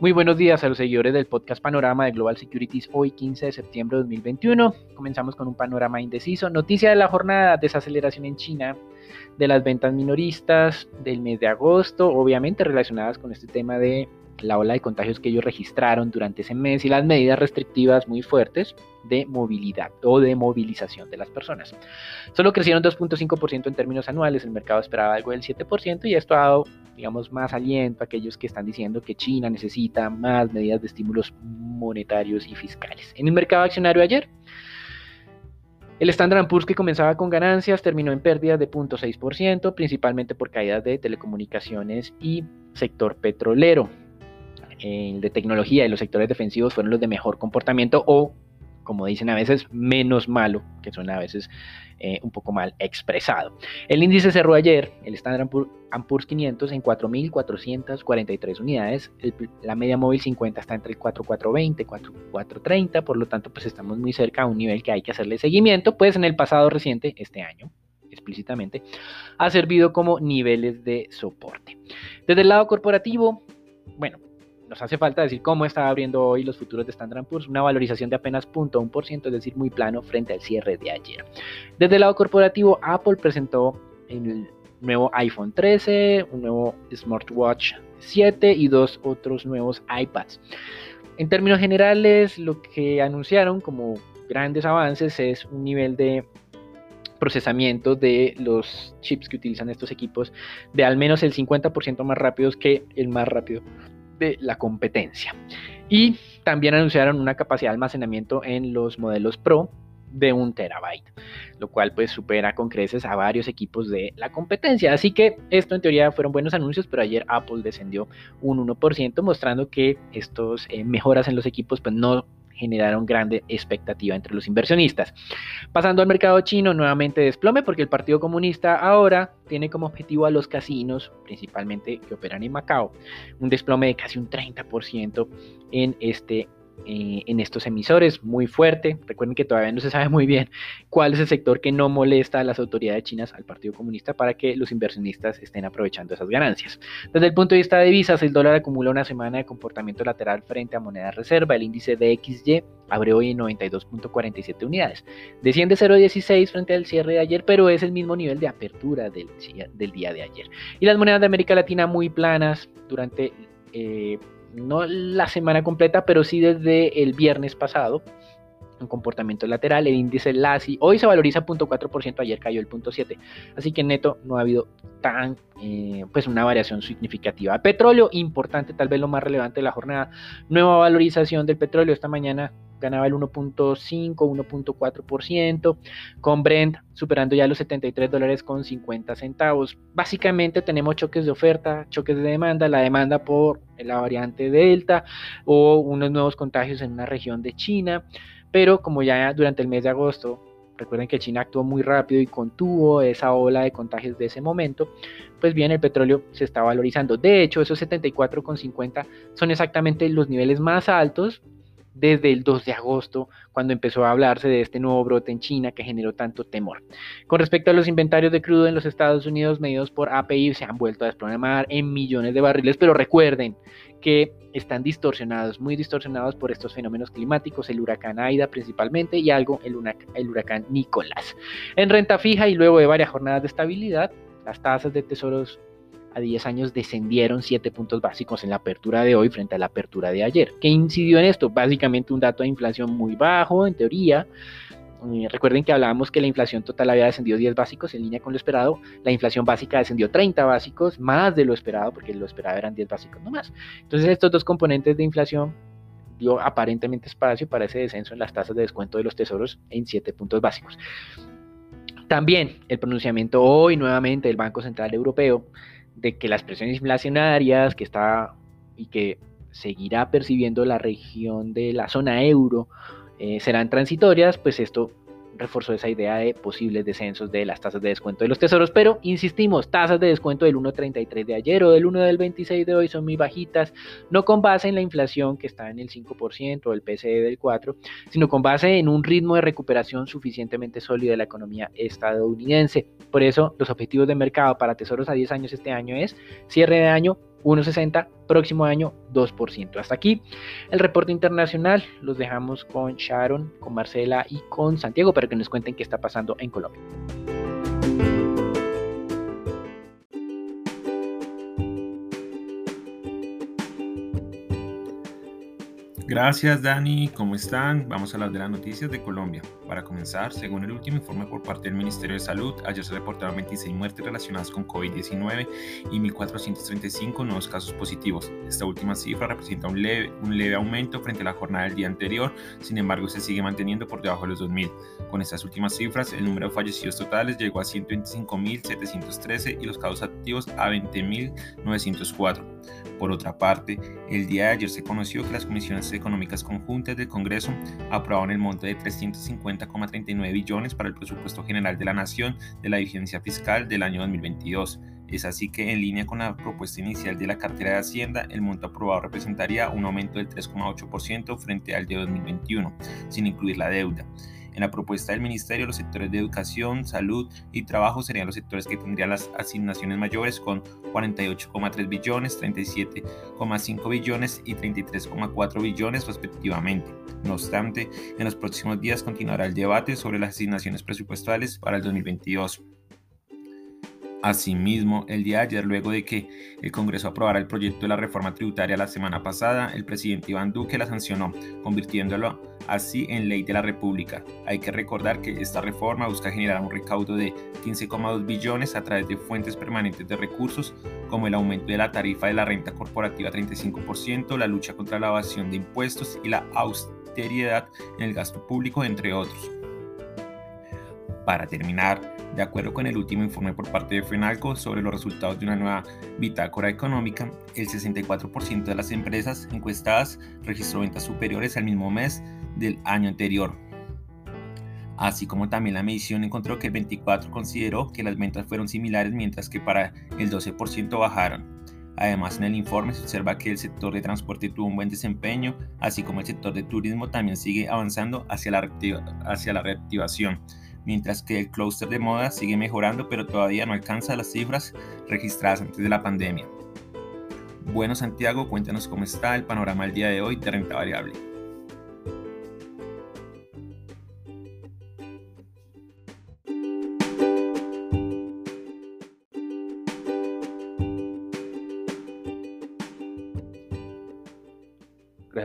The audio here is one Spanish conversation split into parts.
Muy buenos días a los seguidores del podcast Panorama de Global Securities hoy 15 de septiembre de 2021. Comenzamos con un panorama indeciso. Noticia de la jornada, desaceleración en China de las ventas minoristas del mes de agosto, obviamente relacionadas con este tema de la ola de contagios que ellos registraron durante ese mes y las medidas restrictivas muy fuertes de movilidad o de movilización de las personas. Solo crecieron 2.5% en términos anuales, el mercado esperaba algo del 7% y esto ha dado digamos, más aliento a aquellos que están diciendo que China necesita más medidas de estímulos monetarios y fiscales. En el mercado accionario ayer, el Standard Poor's que comenzaba con ganancias terminó en pérdidas de 0.6%, principalmente por caídas de telecomunicaciones y sector petrolero. El de tecnología y los sectores defensivos fueron los de mejor comportamiento o como dicen a veces, menos malo, que suena a veces eh, un poco mal expresado. El índice cerró ayer, el Standard Poor's 500, en 4.443 unidades. la media móvil 50 está entre el 4.420 y 4.430, por lo tanto, pues estamos muy cerca a un nivel que hay que hacerle seguimiento, pues en el pasado reciente, este año, explícitamente, ha servido como niveles de soporte. Desde el lado corporativo, bueno, nos hace falta decir cómo está abriendo hoy los futuros de Standard Poor's, una valorización de apenas 0.1%, es decir, muy plano frente al cierre de ayer. Desde el lado corporativo, Apple presentó el nuevo iPhone 13, un nuevo smartwatch 7 y dos otros nuevos iPads. En términos generales, lo que anunciaron como grandes avances es un nivel de procesamiento de los chips que utilizan estos equipos de al menos el 50% más rápidos que el más rápido de la competencia. Y también anunciaron una capacidad de almacenamiento en los modelos Pro de un terabyte, lo cual pues supera con creces a varios equipos de la competencia. Así que esto en teoría fueron buenos anuncios, pero ayer Apple descendió un 1%, mostrando que estos eh, mejoras en los equipos pues no generaron grande expectativa entre los inversionistas. Pasando al mercado chino, nuevamente desplome porque el Partido Comunista ahora tiene como objetivo a los casinos, principalmente que operan en Macao, un desplome de casi un 30% en este eh, en estos emisores muy fuerte. Recuerden que todavía no se sabe muy bien cuál es el sector que no molesta a las autoridades chinas, al Partido Comunista, para que los inversionistas estén aprovechando esas ganancias. Desde el punto de vista de divisas, el dólar acumula una semana de comportamiento lateral frente a moneda reserva. El índice de XY abre hoy en 92.47 unidades. Desciende 0.16 frente al cierre de ayer, pero es el mismo nivel de apertura del, del día de ayer. Y las monedas de América Latina muy planas durante... Eh, no la semana completa, pero sí desde el viernes pasado, un comportamiento lateral, el índice LASI hoy se valoriza 0.4%, ayer cayó el 0.7%, así que neto no ha habido tan, eh, pues una variación significativa. Petróleo, importante, tal vez lo más relevante de la jornada, nueva valorización del petróleo esta mañana ganaba el 1.5, 1.4%, con Brent superando ya los 73 dólares con 50 centavos. Básicamente tenemos choques de oferta, choques de demanda, la demanda por la variante Delta o unos nuevos contagios en una región de China, pero como ya durante el mes de agosto Recuerden que China actuó muy rápido y contuvo esa ola de contagios de ese momento. Pues bien, el petróleo se está valorizando. De hecho, esos 74,50 son exactamente los niveles más altos desde el 2 de agosto, cuando empezó a hablarse de este nuevo brote en China que generó tanto temor. Con respecto a los inventarios de crudo en los Estados Unidos medidos por API, se han vuelto a desplomar en millones de barriles, pero recuerden que están distorsionados, muy distorsionados por estos fenómenos climáticos, el huracán Aida principalmente y algo el, el huracán Nicolás. En renta fija y luego de varias jornadas de estabilidad, las tasas de tesoros a 10 años descendieron 7 puntos básicos en la apertura de hoy frente a la apertura de ayer. ¿Qué incidió en esto? Básicamente un dato de inflación muy bajo, en teoría. Eh, recuerden que hablábamos que la inflación total había descendido 10 básicos en línea con lo esperado. La inflación básica descendió 30 básicos, más de lo esperado, porque lo esperado eran 10 básicos nomás. Entonces estos dos componentes de inflación dio aparentemente espacio para ese descenso en las tasas de descuento de los tesoros en 7 puntos básicos. También el pronunciamiento hoy nuevamente del Banco Central Europeo de que las presiones inflacionarias que está y que seguirá percibiendo la región de la zona euro eh, serán transitorias, pues esto reforzó esa idea de posibles descensos de las tasas de descuento de los tesoros, pero insistimos, tasas de descuento del 1.33 de ayer o del 1 del 26 de hoy son muy bajitas, no con base en la inflación que está en el 5% o el PCE del 4%, sino con base en un ritmo de recuperación suficientemente sólido de la economía estadounidense. Por eso, los objetivos de mercado para tesoros a 10 años este año es cierre de año 1,60, próximo año 2%. Hasta aquí el reporte internacional. Los dejamos con Sharon, con Marcela y con Santiago para que nos cuenten qué está pasando en Colombia. Gracias Dani, ¿cómo están? Vamos a hablar de las noticias de Colombia. Para comenzar, según el último informe por parte del Ministerio de Salud, ayer se reportaron 26 muertes relacionadas con COVID-19 y 1.435 nuevos casos positivos. Esta última cifra representa un leve, un leve aumento frente a la jornada del día anterior, sin embargo se sigue manteniendo por debajo de los 2.000. Con estas últimas cifras, el número de fallecidos totales llegó a 125.713 y los casos activos a 20.904. Por otra parte, el día de ayer se conoció que las comisiones económicas conjuntas del Congreso aprobaron el monto de 350,39 billones para el presupuesto general de la Nación de la vigencia fiscal del año 2022. Es así que, en línea con la propuesta inicial de la cartera de Hacienda, el monto aprobado representaría un aumento del 3,8% frente al de 2021, sin incluir la deuda. En la propuesta del Ministerio, los sectores de educación, salud y trabajo serían los sectores que tendrían las asignaciones mayores con 48,3 billones, 37,5 billones y 33,4 billones respectivamente. No obstante, en los próximos días continuará el debate sobre las asignaciones presupuestales para el 2022. Asimismo, el día de ayer, luego de que el Congreso aprobara el proyecto de la reforma tributaria la semana pasada, el presidente Iván Duque la sancionó, convirtiéndolo así en ley de la República. Hay que recordar que esta reforma busca generar un recaudo de 15,2 billones a través de fuentes permanentes de recursos, como el aumento de la tarifa de la renta corporativa a 35%, la lucha contra la evasión de impuestos y la austeridad en el gasto público, entre otros. Para terminar, de acuerdo con el último informe por parte de FENALCO sobre los resultados de una nueva bitácora económica, el 64% de las empresas encuestadas registró ventas superiores al mismo mes del año anterior. Así como también la medición encontró que el 24% consideró que las ventas fueron similares mientras que para el 12% bajaron. Además, en el informe se observa que el sector de transporte tuvo un buen desempeño, así como el sector de turismo también sigue avanzando hacia la, hacia la reactivación mientras que el clúster de moda sigue mejorando pero todavía no alcanza las cifras registradas antes de la pandemia. Bueno Santiago, cuéntanos cómo está el panorama el día de hoy de renta variable.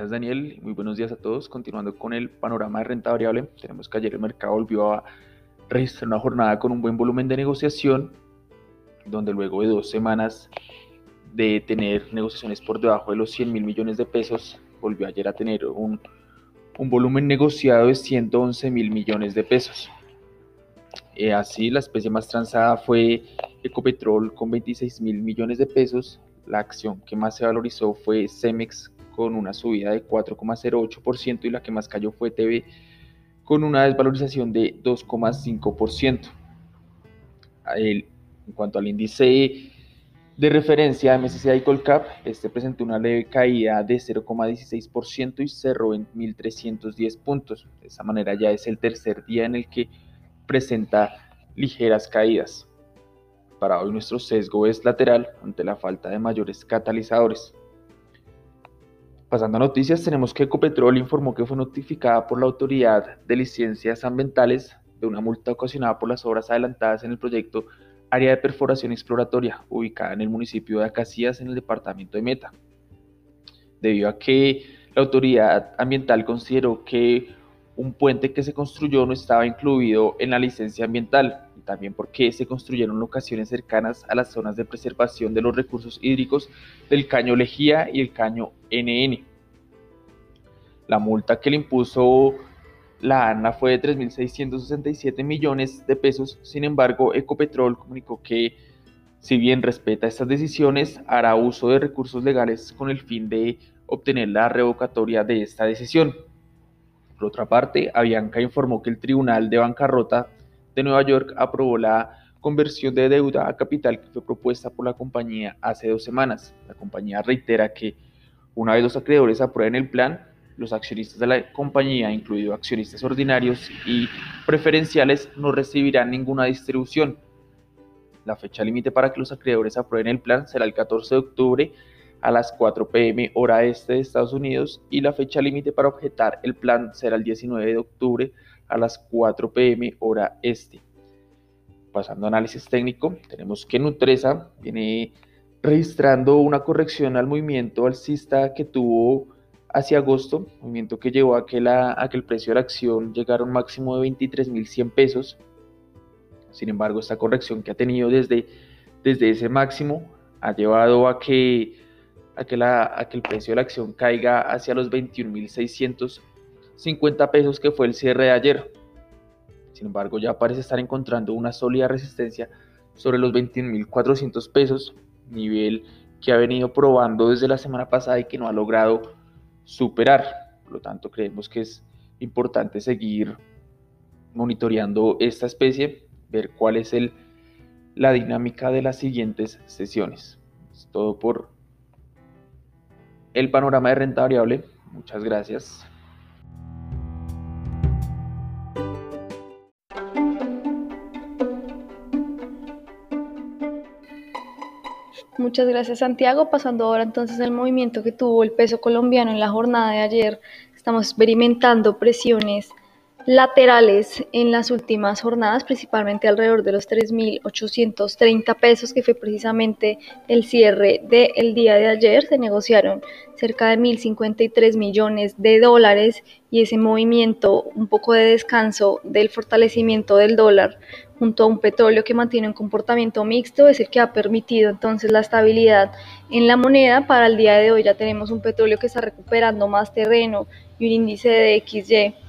Gracias Daniel, muy buenos días a todos. Continuando con el panorama de renta variable, tenemos que ayer el mercado volvió a registrar una jornada con un buen volumen de negociación, donde luego de dos semanas de tener negociaciones por debajo de los 100 mil millones de pesos, volvió ayer a tener un, un volumen negociado de 111 mil millones de pesos. Eh, así, la especie más transada fue Ecopetrol con 26 mil millones de pesos. La acción que más se valorizó fue Cemex con una subida de 4,08% y la que más cayó fue TV con una desvalorización de 2,5%. En cuanto al índice de referencia MSCI Colcap, este presentó una leve caída de 0,16% y cerró en 1.310 puntos. De esa manera ya es el tercer día en el que presenta ligeras caídas. Para hoy nuestro sesgo es lateral ante la falta de mayores catalizadores. Pasando a noticias, tenemos que Ecopetrol informó que fue notificada por la Autoridad de Licencias Ambientales de una multa ocasionada por las obras adelantadas en el proyecto Área de Perforación Exploratoria, ubicada en el municipio de Acacías, en el departamento de Meta. Debido a que la autoridad ambiental consideró que un puente que se construyó no estaba incluido en la licencia ambiental, y también porque se construyeron locaciones cercanas a las zonas de preservación de los recursos hídricos del caño Lejía y el caño NN. La multa que le impuso la ANA fue de 3.667 millones de pesos, sin embargo, Ecopetrol comunicó que si bien respeta estas decisiones, hará uso de recursos legales con el fin de obtener la revocatoria de esta decisión. Por otra parte, Avianca informó que el Tribunal de Bancarrota de Nueva York aprobó la conversión de deuda a capital que fue propuesta por la compañía hace dos semanas. La compañía reitera que una vez los acreedores aprueben el plan, los accionistas de la compañía, incluidos accionistas ordinarios y preferenciales, no recibirán ninguna distribución. La fecha límite para que los acreedores aprueben el plan será el 14 de octubre a las 4 pm hora este de Estados Unidos y la fecha límite para objetar el plan será el 19 de octubre a las 4 pm hora este pasando a análisis técnico, tenemos que Nutresa viene registrando una corrección al movimiento alcista que tuvo hacia agosto, movimiento que llevó a que, la, a que el precio de la acción llegara a un máximo de 23.100 pesos. Sin embargo, esta corrección que ha tenido desde, desde ese máximo ha llevado a que, a, que la, a que el precio de la acción caiga hacia los 21.650 pesos que fue el cierre de ayer. Sin embargo, ya parece estar encontrando una sólida resistencia sobre los 21.400 pesos, nivel que ha venido probando desde la semana pasada y que no ha logrado superar. Por lo tanto, creemos que es importante seguir monitoreando esta especie, ver cuál es el, la dinámica de las siguientes sesiones. Es todo por el panorama de renta variable. Muchas gracias. Muchas gracias Santiago. Pasando ahora entonces al movimiento que tuvo el peso colombiano en la jornada de ayer. Estamos experimentando presiones laterales en las últimas jornadas, principalmente alrededor de los 3.830 pesos, que fue precisamente el cierre del día de ayer. Se negociaron cerca de 1.053 millones de dólares y ese movimiento, un poco de descanso del fortalecimiento del dólar junto a un petróleo que mantiene un comportamiento mixto, es el que ha permitido entonces la estabilidad en la moneda. Para el día de hoy ya tenemos un petróleo que está recuperando más terreno y un índice de XY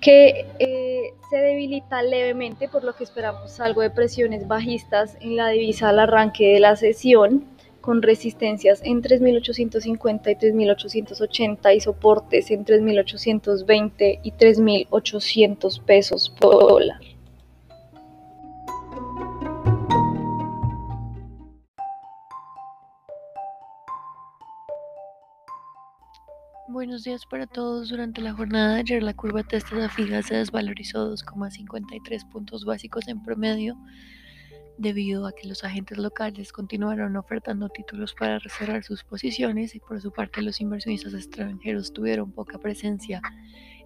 que eh, se debilita levemente, por lo que esperamos algo de presiones bajistas en la divisa al arranque de la sesión, con resistencias en 3.850 y 3.880 y soportes en 3.820 y 3.800 pesos por dólar. Buenos días para todos. Durante la jornada de ayer, la curva testa fija se desvalorizó 2,53 puntos básicos en promedio debido a que los agentes locales continuaron ofertando títulos para reservar sus posiciones y por su parte los inversionistas extranjeros tuvieron poca presencia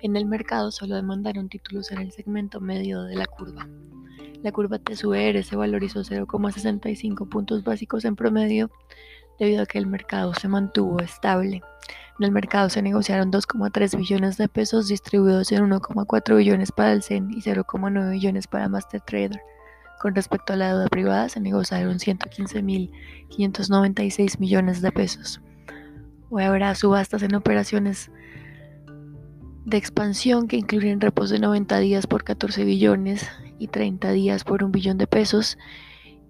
en el mercado, solo demandaron títulos en el segmento medio de la curva. La curva TSUR se valorizó 0,65 puntos básicos en promedio debido a que el mercado se mantuvo estable. En el mercado se negociaron 2,3 billones de pesos distribuidos en 1,4 billones para el CEN y 0,9 billones para Master Trader. Con respecto a la deuda privada, se negociaron 115.596 millones de pesos. Hoy habrá subastas en operaciones de expansión que incluyen repos de 90 días por 14 billones y 30 días por un billón de pesos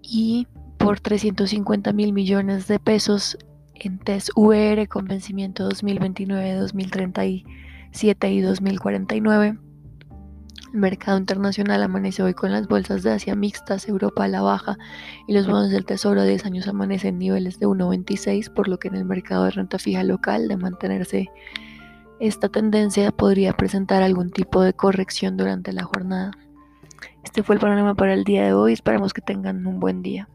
y por 350 mil millones de pesos en TES VR con vencimiento 2029, 2037 y 2049. El mercado internacional amanece hoy con las bolsas de Asia mixtas, Europa a la baja y los bonos del Tesoro de 10 años amanecen en niveles de 1,26, por lo que en el mercado de renta fija local, de mantenerse esta tendencia, podría presentar algún tipo de corrección durante la jornada. Este fue el panorama para el día de hoy, esperamos que tengan un buen día.